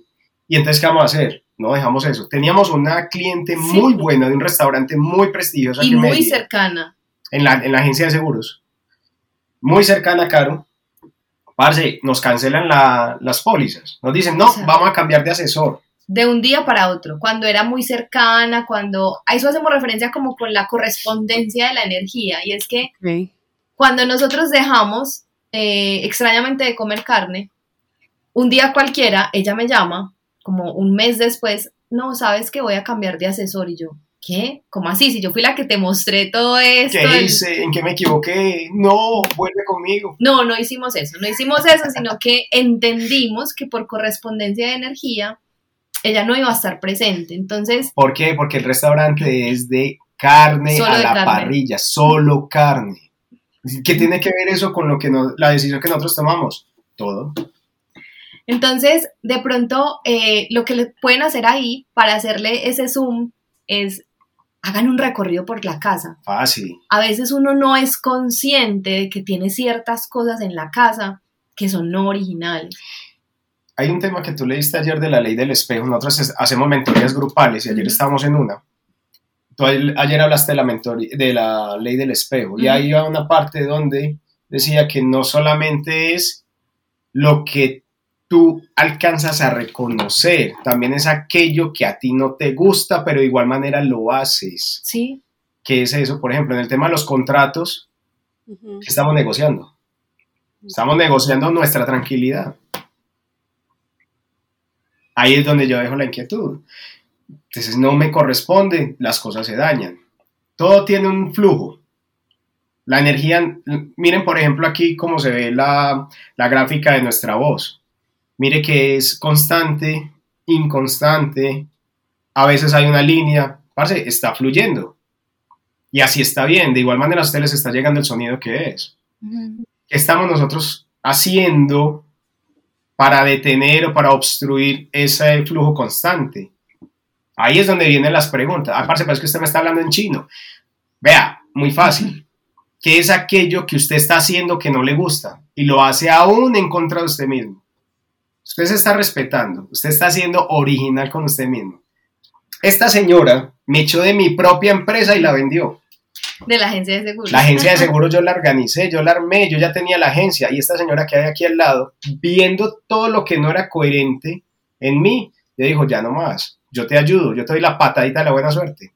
Y entonces, ¿qué vamos a hacer? No dejamos eso. Teníamos una cliente muy buena de un restaurante muy prestigioso. Y muy cercana. En la, en la agencia de seguros muy cercana a Caro, parce, nos cancelan las pólizas. Nos dicen, no, vamos a cambiar de asesor. De un día para otro, cuando era muy cercana, cuando... A eso hacemos referencia como con la correspondencia de la energía. Y es que cuando nosotros dejamos eh, extrañamente de comer carne, un día cualquiera, ella me llama, como un mes después, no, sabes que voy a cambiar de asesor. Y yo, ¿qué? ¿Cómo así? Si yo fui la que te mostré todo esto. ¿Qué hice? ¿En qué me equivoqué? No, vuelve conmigo. No, no hicimos eso, no hicimos eso, sino que entendimos que por correspondencia de energía ella no iba a estar presente. Entonces. ¿Por qué? Porque el restaurante es de carne a la parrilla, solo carne. ¿Qué tiene que ver eso con lo que la decisión que nosotros tomamos? Todo. Entonces, de pronto, eh, lo que le pueden hacer ahí para hacerle ese zoom es hagan un recorrido por la casa. Fácil. A veces uno no es consciente de que tiene ciertas cosas en la casa que son no originales. Hay un tema que tú leíste ayer de la ley del espejo. Nosotros hacemos mentorías grupales y ayer estábamos en una. Tú ayer hablaste de la, de la ley del espejo y ahí va una parte donde decía que no solamente es lo que tú alcanzas a reconocer. También es aquello que a ti no te gusta, pero de igual manera lo haces. Sí. ¿Qué es eso? Por ejemplo, en el tema de los contratos, estamos negociando? Estamos negociando nuestra tranquilidad. Ahí es donde yo dejo la inquietud. Entonces no me corresponde, las cosas se dañan. Todo tiene un flujo. La energía, miren por ejemplo aquí cómo se ve la, la gráfica de nuestra voz mire que es constante, inconstante, a veces hay una línea, parce, está fluyendo. Y así está bien, de igual manera a ustedes les está llegando el sonido que es. ¿Qué estamos nosotros haciendo para detener o para obstruir ese flujo constante? Ahí es donde vienen las preguntas. Aparte, ah, parece que usted me está hablando en chino. Vea, muy fácil. ¿Qué es aquello que usted está haciendo que no le gusta? Y lo hace aún en contra de usted mismo. Usted se está respetando, usted está siendo original con usted mismo. Esta señora me echó de mi propia empresa y la vendió. De la agencia de seguros. La agencia de [laughs] seguros yo la organicé, yo la armé, yo ya tenía la agencia y esta señora que hay aquí al lado, viendo todo lo que no era coherente en mí, le dijo, ya no más, yo te ayudo, yo te doy la patadita de la buena suerte.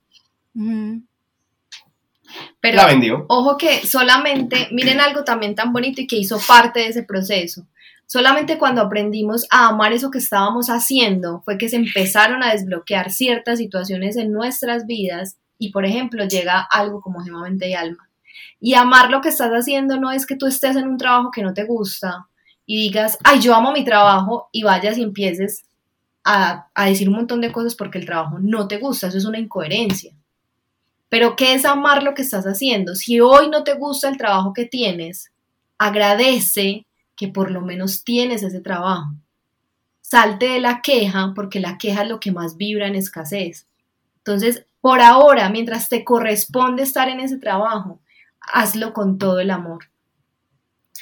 Pero, la vendió. Ojo que solamente, miren algo también tan bonito y que hizo parte de ese proceso. Solamente cuando aprendimos a amar eso que estábamos haciendo fue que se empezaron a desbloquear ciertas situaciones en nuestras vidas y, por ejemplo, llega algo como Gema Mente y Alma. Y amar lo que estás haciendo no es que tú estés en un trabajo que no te gusta y digas, ay, yo amo mi trabajo y vayas y empieces a, a decir un montón de cosas porque el trabajo no te gusta, eso es una incoherencia. Pero ¿qué es amar lo que estás haciendo? Si hoy no te gusta el trabajo que tienes, agradece que por lo menos tienes ese trabajo. Salte de la queja porque la queja es lo que más vibra en escasez. Entonces, por ahora, mientras te corresponde estar en ese trabajo, hazlo con todo el amor.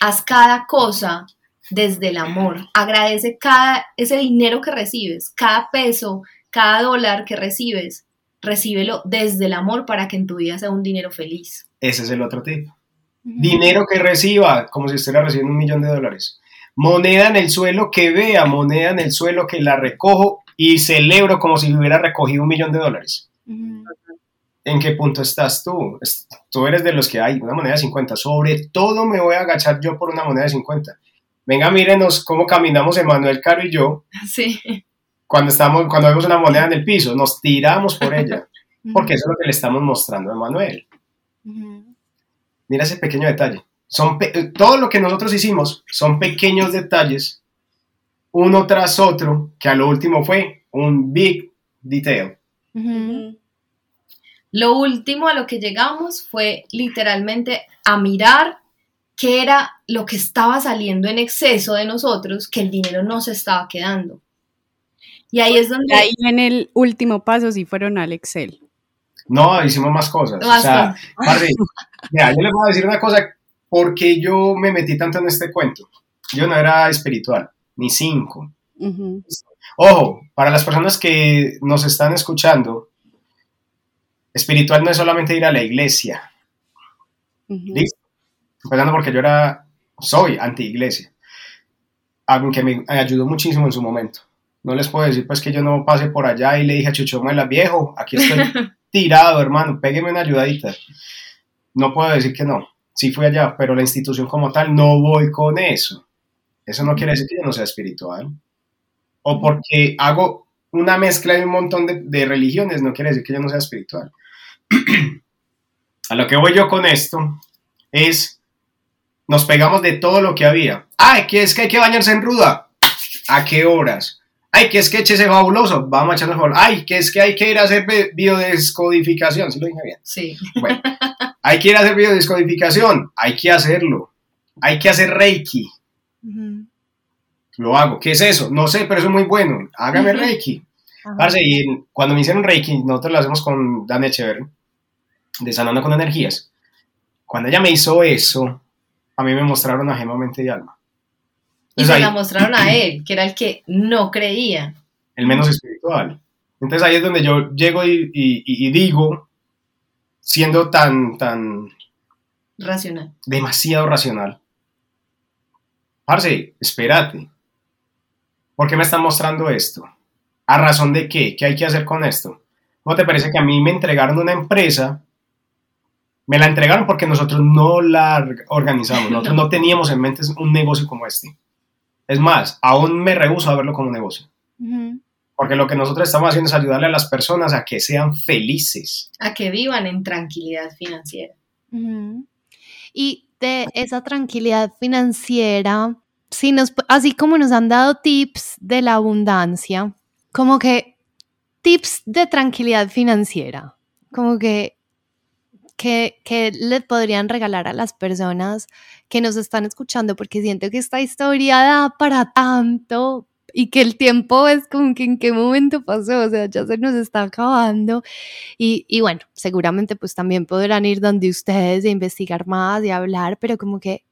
Haz cada cosa desde el amor. Agradece cada ese dinero que recibes, cada peso, cada dólar que recibes recíbelo desde el amor para que en tu vida sea un dinero feliz. Ese es el otro tipo. Dinero que reciba, como si estuviera recibiendo un millón de dólares. Moneda en el suelo que vea, moneda en el suelo que la recojo y celebro como si hubiera recogido un millón de dólares. ¿En qué punto estás tú? Tú eres de los que hay una moneda de 50. Sobre todo me voy a agachar yo por una moneda de 50. Venga, mírenos cómo caminamos Emanuel Caro y yo. [laughs] Sí cuando, estamos, cuando vemos una moneda en el piso, nos tiramos por ella, [laughs] porque eso es lo que le estamos mostrando a Manuel. Mira ese pequeño detalle. Son todo lo que nosotros hicimos son pequeños detalles, uno tras otro, que a lo último fue un big detail. Lo último a lo que llegamos fue literalmente a mirar qué era lo que estaba saliendo en exceso de nosotros, que el dinero no se estaba quedando. Y ahí es donde... Ahí en el último paso sí fueron al Excel. No, hicimos más cosas. o sea, [laughs] mira, yo les voy a decir una cosa, porque yo me metí tanto en este cuento. Yo no era espiritual, ni cinco. Ojo, para las personas que nos están escuchando, espiritual no es solamente ir a la iglesia. ¿Listo? Empezando porque yo era, soy anti-iglesia. Algo que me ayudó muchísimo en su momento. No les puedo decir pues que yo no pase por allá y le dije a Chucho la viejo, aquí estoy [laughs] tirado, hermano, pégueme una ayudadita. No puedo decir que no. Sí fui allá, pero la institución como tal no voy con eso. Eso no quiere decir que yo no sea espiritual. O porque hago una mezcla de un montón de, de religiones, no quiere decir que yo no sea espiritual. [clears throat] a lo que voy yo con esto es, nos pegamos de todo lo que había. Ay, que es que hay que bañarse en ruda. ¿A qué horas? Ay, que es que eche fabuloso, vamos a echarnos fabuloso. Ay, que es que hay que ir a hacer biodescodificación, ¿sí lo dije bien? Sí. Bueno, [laughs] hay que ir a hacer biodescodificación, hay que hacerlo. Hay que hacer Reiki. Lo hago. ¿Qué es eso? No sé, pero eso es muy bueno. Hágame Reiki. y cuando me hicieron Reiki, nosotros lo hacemos con Dan Echeverry, de Sanando con Energías. Cuando ella me hizo eso, a mí me mostraron a Gema Mente y Alma. Y se la mostraron a él, que era el que no creía. El menos espiritual. Entonces ahí es donde yo llego y, digo, siendo tan, tan... Racional. Demasiado racional. Parce, espérate. ¿Por qué me están mostrando esto? ¿A razón de qué? ¿Qué hay que hacer con esto? ¿Cómo te parece que a mí me entregaron una empresa? Me la entregaron porque nosotros no la organizamos, nosotros no [laughs] teníamos en mente un negocio como este. Es más, aún me rehuso a verlo como negocio. Porque lo que nosotros estamos haciendo es ayudarle a las personas a que sean felices. A que vivan en tranquilidad financiera. Y de esa tranquilidad financiera, si nos, así como nos han dado tips de la abundancia, como que tips de tranquilidad financiera, como que que, le podrían regalar a las personas que nos están escuchando, porque siento que esta historia da para tanto y que el tiempo es como que en qué momento pasó, o sea, ya se nos está acabando. Y, y bueno, seguramente pues también podrán ir donde ustedes e investigar más y hablar, pero como que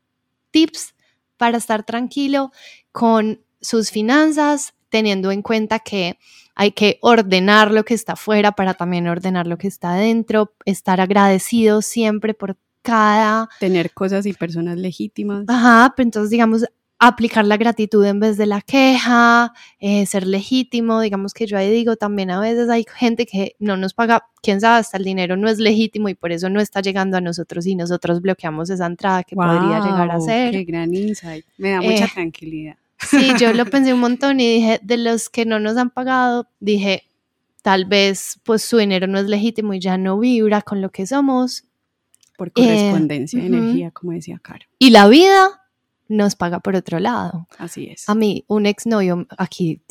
tips para estar tranquilo con sus finanzas, teniendo en cuenta que hay que ordenar lo que está afuera para también ordenar lo que está adentro, estar agradecido siempre por cada... Tener cosas y personas legítimas. Ajá, pero entonces digamos, aplicar la gratitud en vez de la queja, eh, ser legítimo, digamos que yo ahí digo, también a veces hay gente que no nos paga, quién sabe, hasta el dinero no es legítimo y por eso no está llegando a nosotros y nosotros bloqueamos esa entrada que podría llegar a ser. Qué gran insight, me da mucha eh, tranquilidad. Sí, yo lo [laughs] pensé un montón y dije, de los que no nos han pagado, dije, tal vez pues su dinero no es legítimo y ya no vibra con lo que somos. Por correspondencia de energía, como decía Caro. Y la vida nos paga por otro lado. Así es. A mí, un exnovio, aquí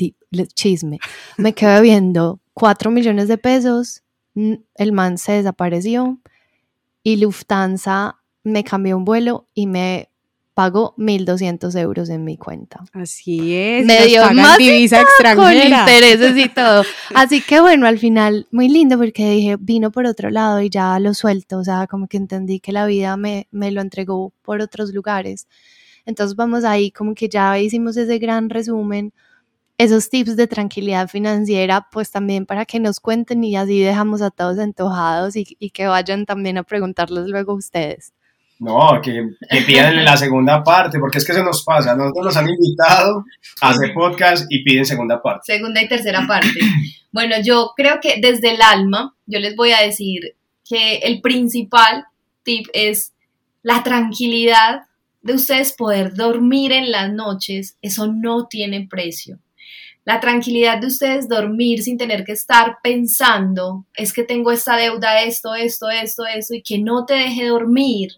chisme, me quedé viendo 4 millones de pesos, el man se desapareció y Lufthansa me cambió un vuelo y me pagó 1.200 euros en mi cuenta. Así es. Me dio más divisa extranjera. Con intereses y todo. [laughs] Así que bueno, al final muy lindo porque dije, vino por otro lado y ya lo suelto. O sea, como que entendí que la vida me, me lo entregó por otros lugares. Entonces vamos ahí, como que ya hicimos ese gran resumen. Esos tips de tranquilidad financiera, pues también para que nos cuenten y así dejamos a todos antojados y, y que vayan también a preguntarles luego a ustedes. No, que, que pidan la segunda parte, porque es que se nos pasa. Nosotros nos han invitado a hacer podcast y piden segunda parte. Segunda y tercera parte. Bueno, yo creo que desde el alma, yo les voy a decir que el principal tip es la tranquilidad de ustedes poder dormir en las noches. Eso no tiene precio. La tranquilidad de ustedes dormir sin tener que estar pensando, es que tengo esta deuda, esto, esto, esto, esto, y que no te deje dormir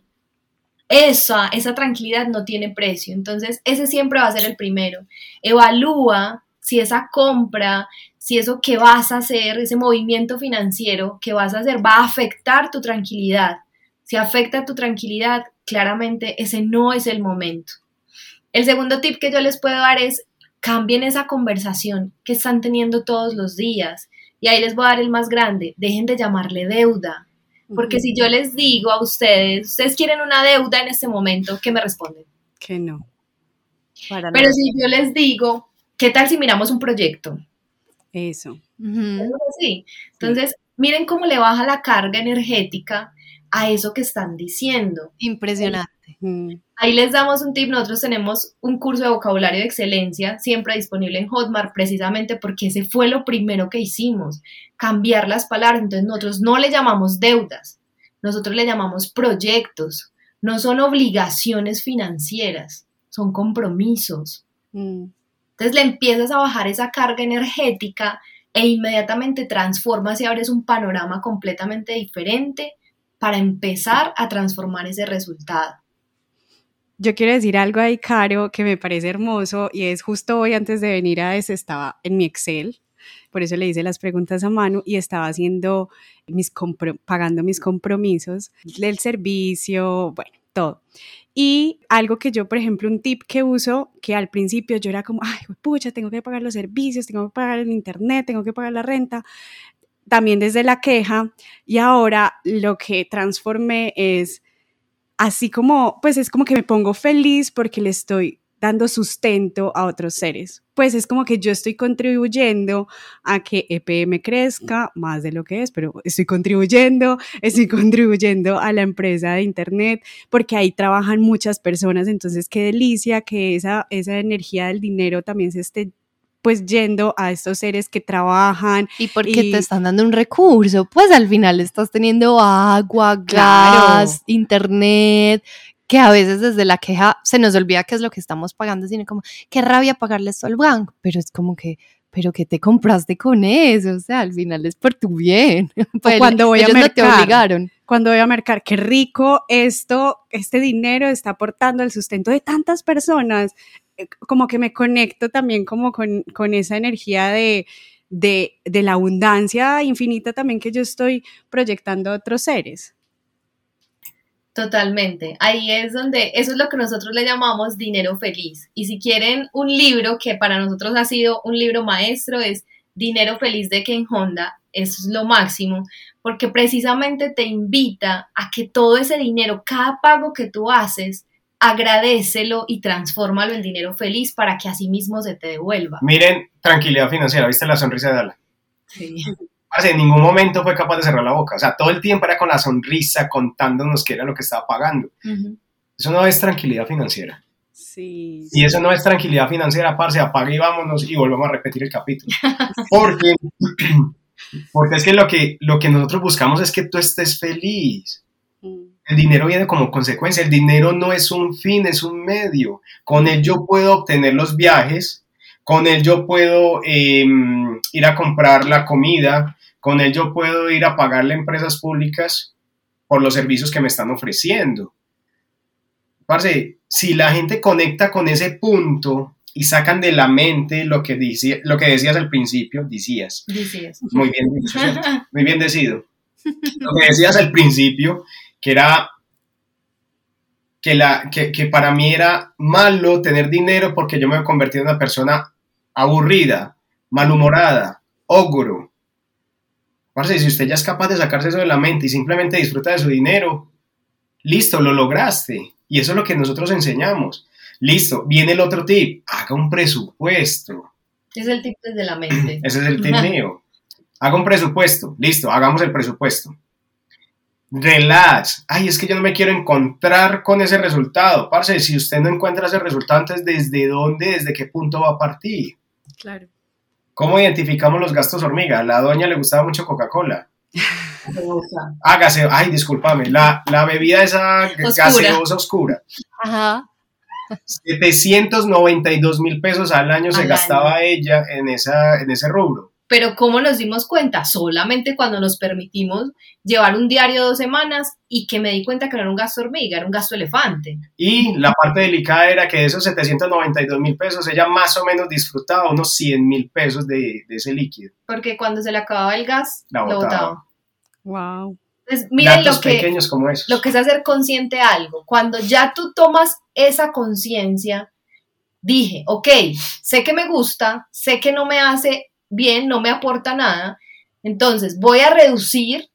esa, esa tranquilidad no tiene precio. Entonces, ese siempre va a ser el primero. Evalúa si esa compra, si eso que vas a hacer, ese movimiento financiero que vas a hacer va a afectar tu tranquilidad. Si afecta tu tranquilidad, claramente ese no es el momento. El segundo tip que yo les puedo dar es cambien esa conversación que están teniendo todos los días. Y ahí les voy a dar el más grande, dejen de llamarle deuda, porque si yo les digo a ustedes, ustedes quieren una deuda en este momento, ¿qué me responden? Que no. Pero si yo les digo, ¿qué tal si miramos un proyecto? Eso. Sí. Entonces, miren cómo le baja la carga energética a eso que están diciendo. Impresionante. Ahí les damos un tip, nosotros tenemos un curso de vocabulario de excelencia siempre disponible en Hotmart precisamente porque ese fue lo primero que hicimos, cambiar las palabras, entonces nosotros no le llamamos deudas, nosotros le llamamos proyectos, no son obligaciones financieras, son compromisos. Mm. Entonces le empiezas a bajar esa carga energética e inmediatamente transformas y abres un panorama completamente diferente para empezar a transformar ese resultado. Yo quiero decir algo ahí, Caro, que me parece hermoso y es justo hoy antes de venir a ese estaba en mi Excel, por eso le hice las preguntas a mano y estaba haciendo mis pagando mis compromisos del servicio, bueno, todo. Y algo que yo, por ejemplo, un tip que uso, que al principio yo era como, ay, pucha, tengo que pagar los servicios, tengo que pagar el internet, tengo que pagar la renta, también desde la queja, y ahora lo que transformé es así como, pues es como que me pongo feliz porque le estoy dando sustento a otros seres. Pues es como que yo estoy contribuyendo a que EPM crezca más de lo que es, pero estoy contribuyendo, estoy [laughs] contribuyendo a la empresa de Internet, porque ahí trabajan muchas personas, entonces qué delicia que esa, esa energía del dinero también se esté pues yendo a estos seres que trabajan. Y porque te están dando un recurso, pues al final estás teniendo agua, gas, internet, que a veces desde la queja se nos olvida qué es lo que estamos pagando, sino como, qué rabia pagarle esto al banco, pero es como que, pero que te compraste con eso, o sea, al final es por tu bien. [laughs] Pues cuando voy a mercar, te obligaron. Cuando voy a mercar, qué rico esto, este dinero está aportando al sustento de tantas personas. Eh, como que me conecto también como con, con esa energía de, de, de, la abundancia infinita también que yo estoy proyectando a otros seres. Totalmente. Ahí es donde, eso es lo que nosotros le llamamos dinero feliz. Y si quieren un libro que para nosotros ha sido un libro maestro, es Dinero Feliz de Ken Honda. Eso es lo máximo, porque precisamente te invita a que todo ese dinero, cada pago que tú haces, agradecelo y transfórmalo en dinero feliz para que así mismo se te devuelva. Miren, tranquilidad financiera, ¿viste la sonrisa de Ala? Sí. en ningún momento fue capaz de cerrar la boca, o sea, todo el tiempo era con la sonrisa contándonos qué era lo que estaba pagando. Eso no es tranquilidad financiera. Sí. Y eso no es tranquilidad financiera, parce, apague y vámonos y volvamos a repetir el capítulo. [laughs] Porque, [clears throat] porque es que lo, que lo que nosotros buscamos es que tú estés feliz. El dinero viene como consecuencia. El dinero no es un fin, es un medio. Con él yo puedo obtener los viajes, con él yo puedo em, ir a comprar la comida, con él yo puedo ir a pagarle a empresas públicas por los servicios que me están ofreciendo. parce, si la gente conecta con ese punto y sacan de la mente lo que, dice, lo que decías al principio, decías. Decías. Muy bien dicho. Muy bien decido. [laughs] Lo que decías al principio, que era que, la, que, que, para mí era malo tener dinero porque yo me he convertido en una persona aburrida, malhumorada, ogro. Parce, si usted ya es capaz de sacarse eso de la mente y simplemente disfruta de su dinero, listo, lo lograste. Y eso es lo que nosotros enseñamos. Listo, viene el otro tip, haga un presupuesto. Es el tip desde la mente. [clears throat] Ese es el tip [laughs] mío. Haga un presupuesto, listo, hagamos el presupuesto. Relax. Ay, es que yo no me quiero encontrar con ese resultado. Parce, si usted no encuentra ese resultado, entonces ¿desde dónde, desde qué punto va a partir? Claro. ¿Cómo identificamos los gastos hormiga? A la doña le gustaba mucho Coca-Cola. [laughs] Hágase, ay, discúlpame, la, la bebida esa Oscura. gaseosa oscura. Ajá. 792 mil pesos al año se gastaba ella en, esa, en ese rubro. Pero ¿cómo nos dimos cuenta? Solamente cuando nos permitimos llevar un diario de dos semanas y que me di cuenta que no era un gasto hormiga, era un gasto elefante. Y la parte delicada era que de esos 792 mil pesos ella más o menos disfrutaba unos 100 mil pesos de, de ese líquido. Porque cuando se le acababa el gas, La lo botaba. botaba. Wow. Entonces, miren Datos lo que, pequeños como esos. lo que es hacer consciente algo. Cuando ya tú tomas esa conciencia, dije, ok, sé que me gusta, sé que no me hace bien, no me aporta nada, entonces voy a reducir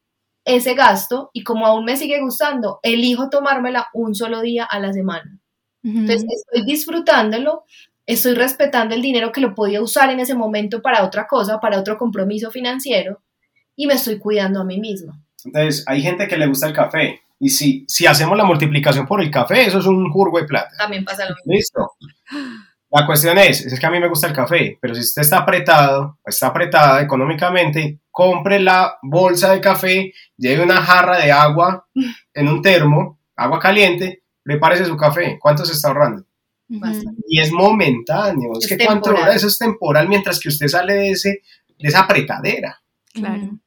ese gasto y como aún me sigue gustando, elijo tomármela un solo día a la semana. Entonces estoy disfrutándolo, estoy respetando el dinero que lo podía usar en ese momento para otra cosa, para otro compromiso financiero y me estoy cuidando a mí misma. Entonces, hay gente que le gusta el café. Y si, si hacemos la multiplicación por el café, eso es un jurgo de plata. También pasa lo mismo. Listo. La cuestión es, es que a mí me gusta el café, pero si usted está apretado, o está apretada económicamente, compre la bolsa de café, lleve una jarra de agua en un termo, agua caliente, prepárese su café. ¿Cuánto se está ahorrando? Bastante. Y es momentáneo. Es, Es que cuánto eso es temporal mientras que usted sale de, ese, de esa apretadera. Claro.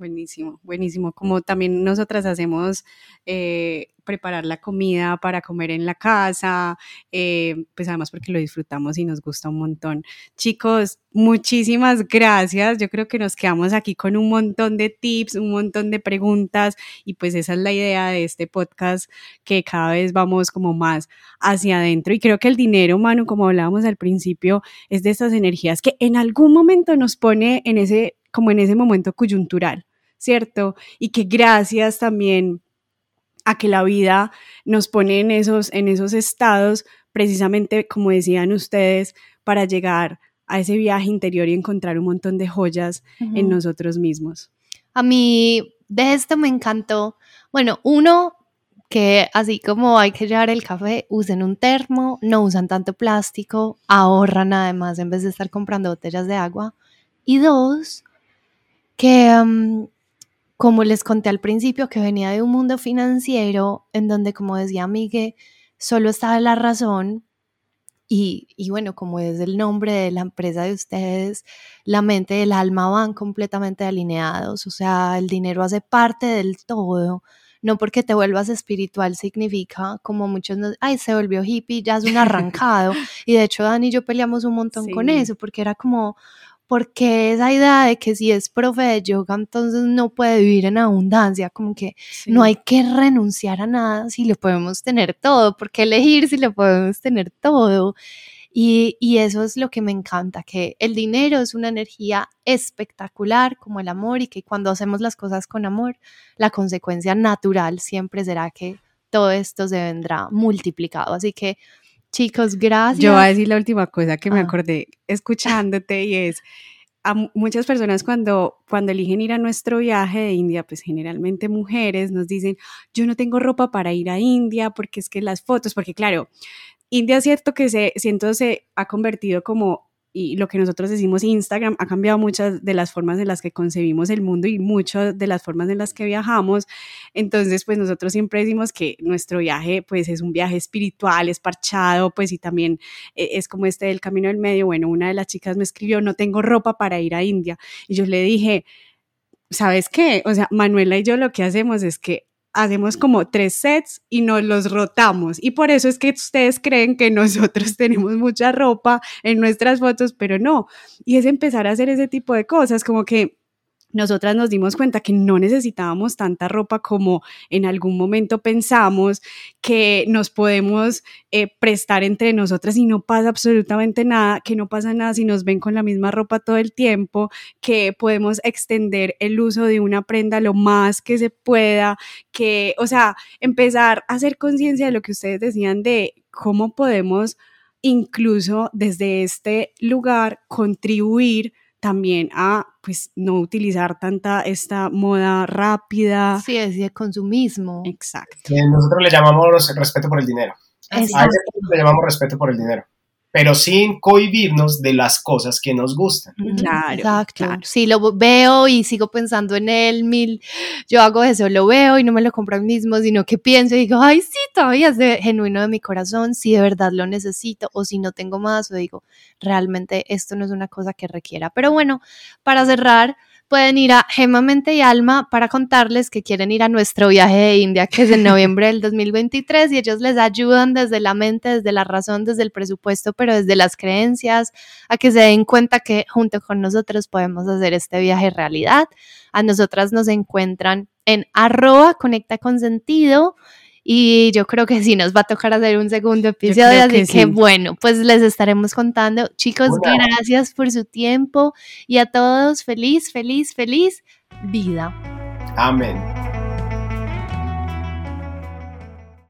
Buenísimo, buenísimo. Como también nosotras hacemos eh, preparar la comida para comer en la casa, eh, pues además porque lo disfrutamos y nos gusta un montón. Chicos, muchísimas gracias. Yo creo que nos quedamos aquí con un montón de tips, un montón de preguntas y pues esa es la idea de este podcast, que cada vez vamos como más hacia adentro. Y creo que el dinero, Manu, como hablábamos al principio, es de esas energías que en algún momento nos pone en ese, como en ese momento coyuntural. ¿Cierto? Y que gracias también a que la vida nos pone en esos, en esos estados, precisamente como decían ustedes, para llegar a ese viaje interior y encontrar un montón de joyas en Ujú. nosotros mismos. A mí de esto me encantó. Bueno, uno, que así como hay que llevar el café, usen un termo, no usan tanto plástico, ahorran además en vez de estar comprando botellas de agua. Y dos, que um, como les conté al principio, que venía de un mundo financiero en donde, como decía Miguel, solo estaba la razón. Y, y bueno, como es el nombre de la empresa de ustedes, la mente y el alma van completamente alineados, o sea, el dinero hace parte del todo. No porque te vuelvas espiritual significa, como muchos nos, ay, se volvió hippie, ya es un arrancado. [laughs] y de hecho, Dani y yo peleamos un montón con Sí. eso, porque era como, porque esa idea de que si es profe de yoga, entonces no puede vivir en abundancia, como que no hay que renunciar a nada si lo podemos tener todo, porque elegir si lo podemos tener todo. Y, y eso es lo que me encanta, que el dinero es una energía espectacular como el amor y que cuando hacemos las cosas con amor, la consecuencia natural siempre será que todo esto se vendrá multiplicado. Así que, chicos, gracias. Yo voy a decir la última cosa que me Ah. acordé escuchándote y es a mu- muchas personas cuando, cuando eligen ir a nuestro viaje de India, pues generalmente mujeres nos dicen, yo no tengo ropa para ir a India porque es que las fotos, porque claro, India es cierto que se, siento se ha convertido como, y lo que nosotros decimos Instagram, ha cambiado muchas de las formas en las que concebimos el mundo y muchas de las formas en las que viajamos. Entonces, pues nosotros siempre decimos que nuestro viaje, pues es un viaje espiritual, es parchado, pues y también eh, es como este del camino del medio. Bueno, una de las chicas me escribió, no tengo ropa para ir a India. Y yo le dije, ¿sabes qué? O sea, Manuela y yo lo que hacemos es que hacemos como tres sets y nos los rotamos. Y por eso es que ustedes creen que nosotros [laughs] tenemos mucha ropa en nuestras fotos, pero no. Y es empezar a hacer ese tipo de cosas, como que nosotras nos dimos cuenta que no necesitábamos tanta ropa como en algún momento pensamos, que nos podemos eh, prestar entre nosotras y no pasa absolutamente nada, que no pasa nada si nos ven con la misma ropa todo el tiempo, que podemos extender el uso de una prenda lo más que se pueda, que, o sea, empezar a hacer conciencia de lo que ustedes decían de cómo podemos incluso desde este lugar contribuir también a pues no utilizar tanta esta moda rápida. Sí, es de consumismo. Exacto. nosotros le llamamos respeto por el dinero. A ese le llamamos respeto por el dinero pero sin cohibirnos de las cosas que nos gustan. Claro, Exacto. Sí, lo veo y sigo pensando en él, mil, yo hago eso, lo veo y no me lo compro a mí mismo, sino que pienso y digo, ay, sí, todavía es de, genuino de mi corazón, si de verdad lo necesito o si no tengo más, o digo, realmente esto no es una cosa que requiera. Pero bueno, para cerrar, pueden ir a Gemamente y Alma para contarles que quieren ir a nuestro viaje de India, que es en noviembre del 2023, y ellos les ayudan desde la mente, desde la razón, desde el presupuesto, pero desde las creencias, a que se den cuenta que junto con nosotros podemos hacer este viaje realidad. A nosotras nos encuentran en arroba conecta con sentido y yo creo que sí nos va a tocar hacer un segundo episodio, así que, bueno, pues les estaremos contando. Chicos, gracias por su tiempo y a todos feliz, feliz, feliz vida. Amén.